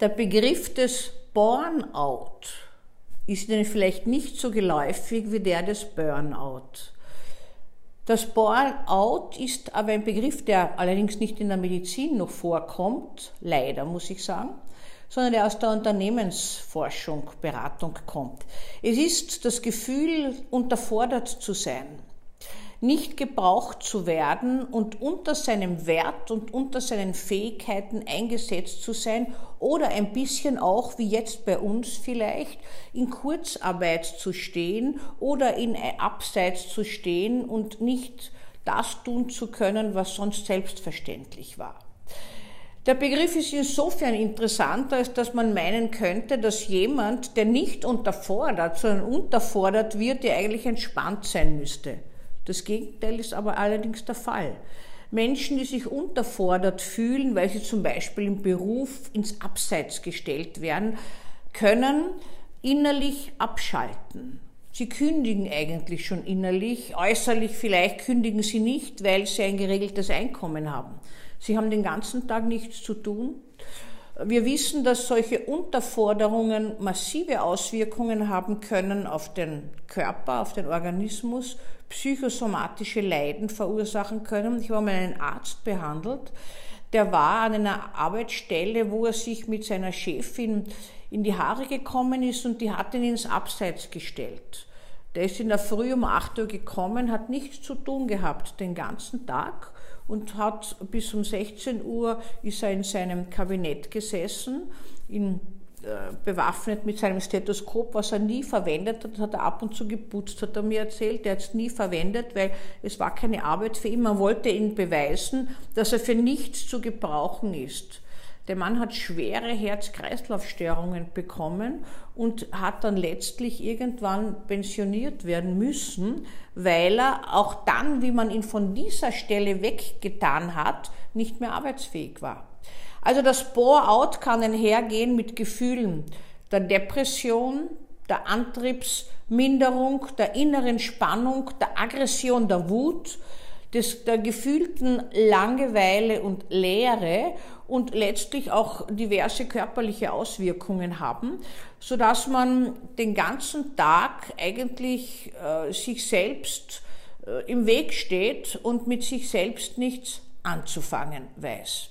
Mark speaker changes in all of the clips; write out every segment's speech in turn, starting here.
Speaker 1: Der Begriff des Burnout ist Ihnen vielleicht nicht so geläufig wie der des Burnout. Das Burnout ist aber ein Begriff, der allerdings nicht in der Medizin noch vorkommt, leider muss ich sagen, sondern der aus der Unternehmensforschung, Beratung kommt. Es ist das Gefühl, unterfordert zu sein nicht gebraucht zu werden und unter seinem Wert und unter seinen Fähigkeiten eingesetzt zu sein oder ein bisschen auch, wie jetzt bei uns vielleicht, in Kurzarbeit zu stehen oder in Abseits zu stehen und nicht das tun zu können, was sonst selbstverständlich war. Der Begriff ist insofern interessant, als dass man meinen könnte, dass jemand, der nicht unterfordert, sondern unterfordert wird, der eigentlich entspannt sein müsste. Das Gegenteil ist aber allerdings der Fall. Menschen, die sich unterfordert fühlen, weil sie zum Beispiel im Beruf ins Abseits gestellt werden, können innerlich abschalten. Sie kündigen eigentlich schon innerlich, äußerlich vielleicht kündigen sie nicht, weil sie ein geregeltes Einkommen haben. Sie haben den ganzen Tag nichts zu tun. Wir wissen, dass solche Unterforderungen massive Auswirkungen haben können auf den Körper, auf den Organismus, psychosomatische Leiden verursachen können. Ich habe mal einen Arzt behandelt, der war an einer Arbeitsstelle, wo er sich mit seiner Chefin in die Haare gekommen ist und die hat ihn ins Abseits gestellt. Der ist in der Früh um 8 Uhr gekommen, hat nichts zu tun gehabt den ganzen Tag und hat bis um 16 Uhr ist er in seinem Kabinett gesessen, in äh, bewaffnet mit seinem Stethoskop, was er nie verwendet hat, hat er ab und zu geputzt, hat er mir erzählt. Er hat es nie verwendet, weil es war keine Arbeit für ihn. Man wollte ihn beweisen, dass er für nichts zu gebrauchen ist. Der Mann hat schwere Herz-Kreislauf-Störungen bekommen und hat dann letztlich irgendwann pensioniert werden müssen, weil er auch dann, wie man ihn von dieser Stelle weggetan hat, nicht mehr arbeitsfähig war. Also das Bore-out kann einhergehen mit Gefühlen der Depression, der Antriebsminderung, der inneren Spannung, der Aggression, der Wut, des, der gefühlten Langeweile und Leere und letztlich auch diverse körperliche Auswirkungen haben, so dass man den ganzen Tag eigentlich äh, sich selbst äh, im Weg steht und mit sich selbst nichts anzufangen weiß.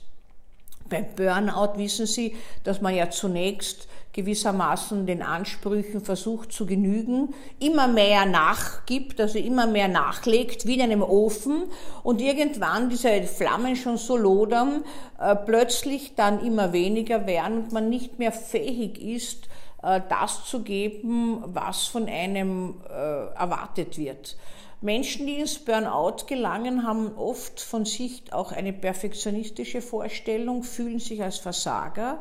Speaker 1: Beim Burnout wissen Sie, dass man ja zunächst gewissermaßen den Ansprüchen versucht zu genügen, immer mehr nachgibt, also immer mehr nachlegt, wie in einem Ofen und irgendwann diese Flammen schon so lodern, äh, plötzlich dann immer weniger werden und man nicht mehr fähig ist, äh, das zu geben, was von einem äh, erwartet wird. Menschen, die ins Burnout gelangen, haben oft von sich auch eine perfektionistische Vorstellung, fühlen sich als Versager.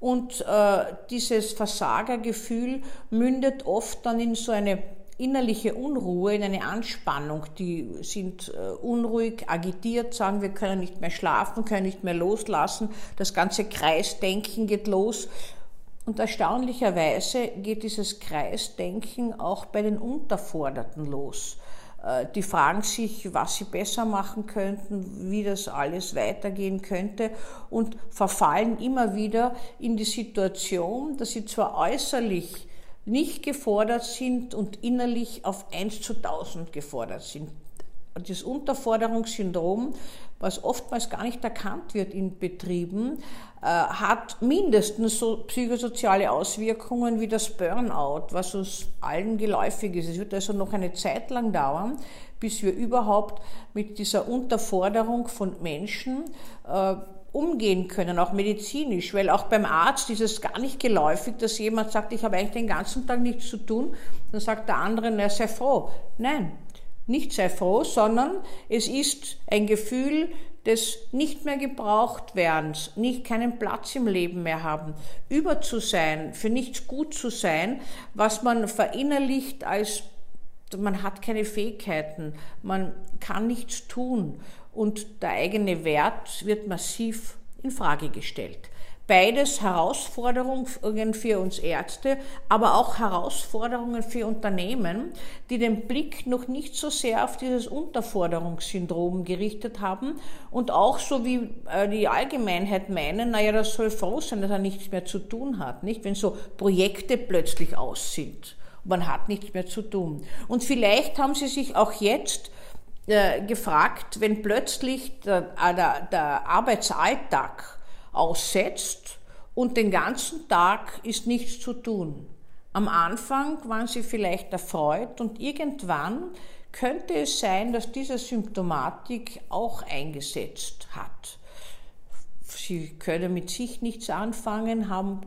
Speaker 1: Und äh, dieses Versagergefühl mündet oft dann in so eine innerliche Unruhe, in eine Anspannung. Die sind äh, unruhig, agitiert, sagen, wir können nicht mehr schlafen, können nicht mehr loslassen. Das ganze Kreisdenken geht los. Und erstaunlicherweise geht dieses Kreisdenken auch bei den Unterforderten los. Äh, die fragen sich, was sie besser machen könnten, wie das alles weitergehen könnte und verfallen immer wieder in die Situation, dass sie zwar äußerlich nicht gefordert sind und innerlich auf 1 zu 1000 gefordert sind. Das Unterforderungssyndrom, was oftmals gar nicht erkannt wird in Betrieben, äh, hat mindestens so psychosoziale Auswirkungen wie das Burnout, was uns allen geläufig ist. Es wird also noch eine Zeit lang dauern, bis wir überhaupt mit dieser Unterforderung von Menschen äh, umgehen können, auch medizinisch, weil auch beim Arzt ist es gar nicht geläufig, dass jemand sagt, ich habe eigentlich den ganzen Tag nichts zu tun, dann sagt der andere, na sei froh. Nein, nicht sei froh, sondern es ist ein Gefühl des nicht mehr gebraucht werdens, nicht keinen Platz im Leben mehr haben, über zu sein, für nichts gut zu sein, was man verinnerlicht als man hat keine Fähigkeiten, man kann nichts tun und der eigene Wert wird massiv in Frage gestellt. Beides Herausforderungen für uns Ärzte, aber auch Herausforderungen für Unternehmen, die den Blick noch nicht so sehr auf dieses Unterforderungssyndrom gerichtet haben und auch so wie äh, die Allgemeinheit meinen, naja, das soll froh sein, dass er nichts mehr zu tun hat, nicht? Wenn so Projekte plötzlich aus sind. Man hat nichts mehr zu tun. Und vielleicht haben Sie sich auch jetzt äh, gefragt, wenn plötzlich der, äh, der, der Arbeitsalltag aussetzt und den ganzen Tag ist nichts zu tun. Am Anfang waren sie vielleicht erfreut und irgendwann könnte es sein, dass diese Symptomatik auch eingesetzt hat. Sie können mit sich nichts anfangen, haben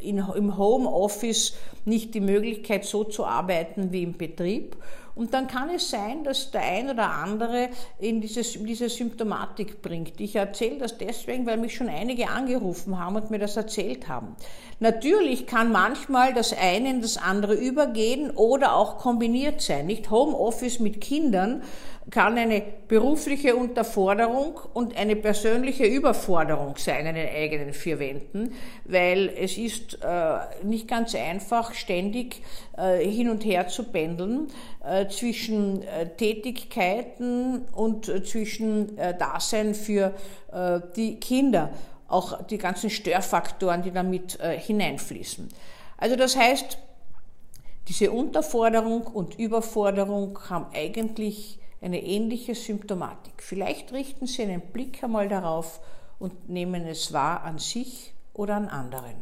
Speaker 1: äh, im Homeoffice nicht die Möglichkeit, so zu arbeiten wie im Betrieb und dann kann es sein, dass der ein oder andere in dieses, diese Symptomatik bringt. Ich erzähle das deswegen, weil mich schon einige angerufen haben und mir das erzählt haben. Natürlich kann manchmal das eine in das andere übergehen oder auch kombiniert sein. Nicht Homeoffice mit Kindern kann eine berufliche Unterforderung und eine persönliche Überforderung sein in den eigenen vier Wänden, weil es ist äh, nicht ganz einfach, ständig äh, hin und her zu pendeln äh, zwischen äh, Tätigkeiten und äh, zwischen äh, Dasein für die Kinder auch die ganzen Störfaktoren, die damit hineinfließen. Also das heißt, diese Unterforderung und Überforderung haben eigentlich eine ähnliche Symptomatik. Vielleicht richten Sie einen Blick einmal darauf und nehmen es wahr an sich oder an anderen.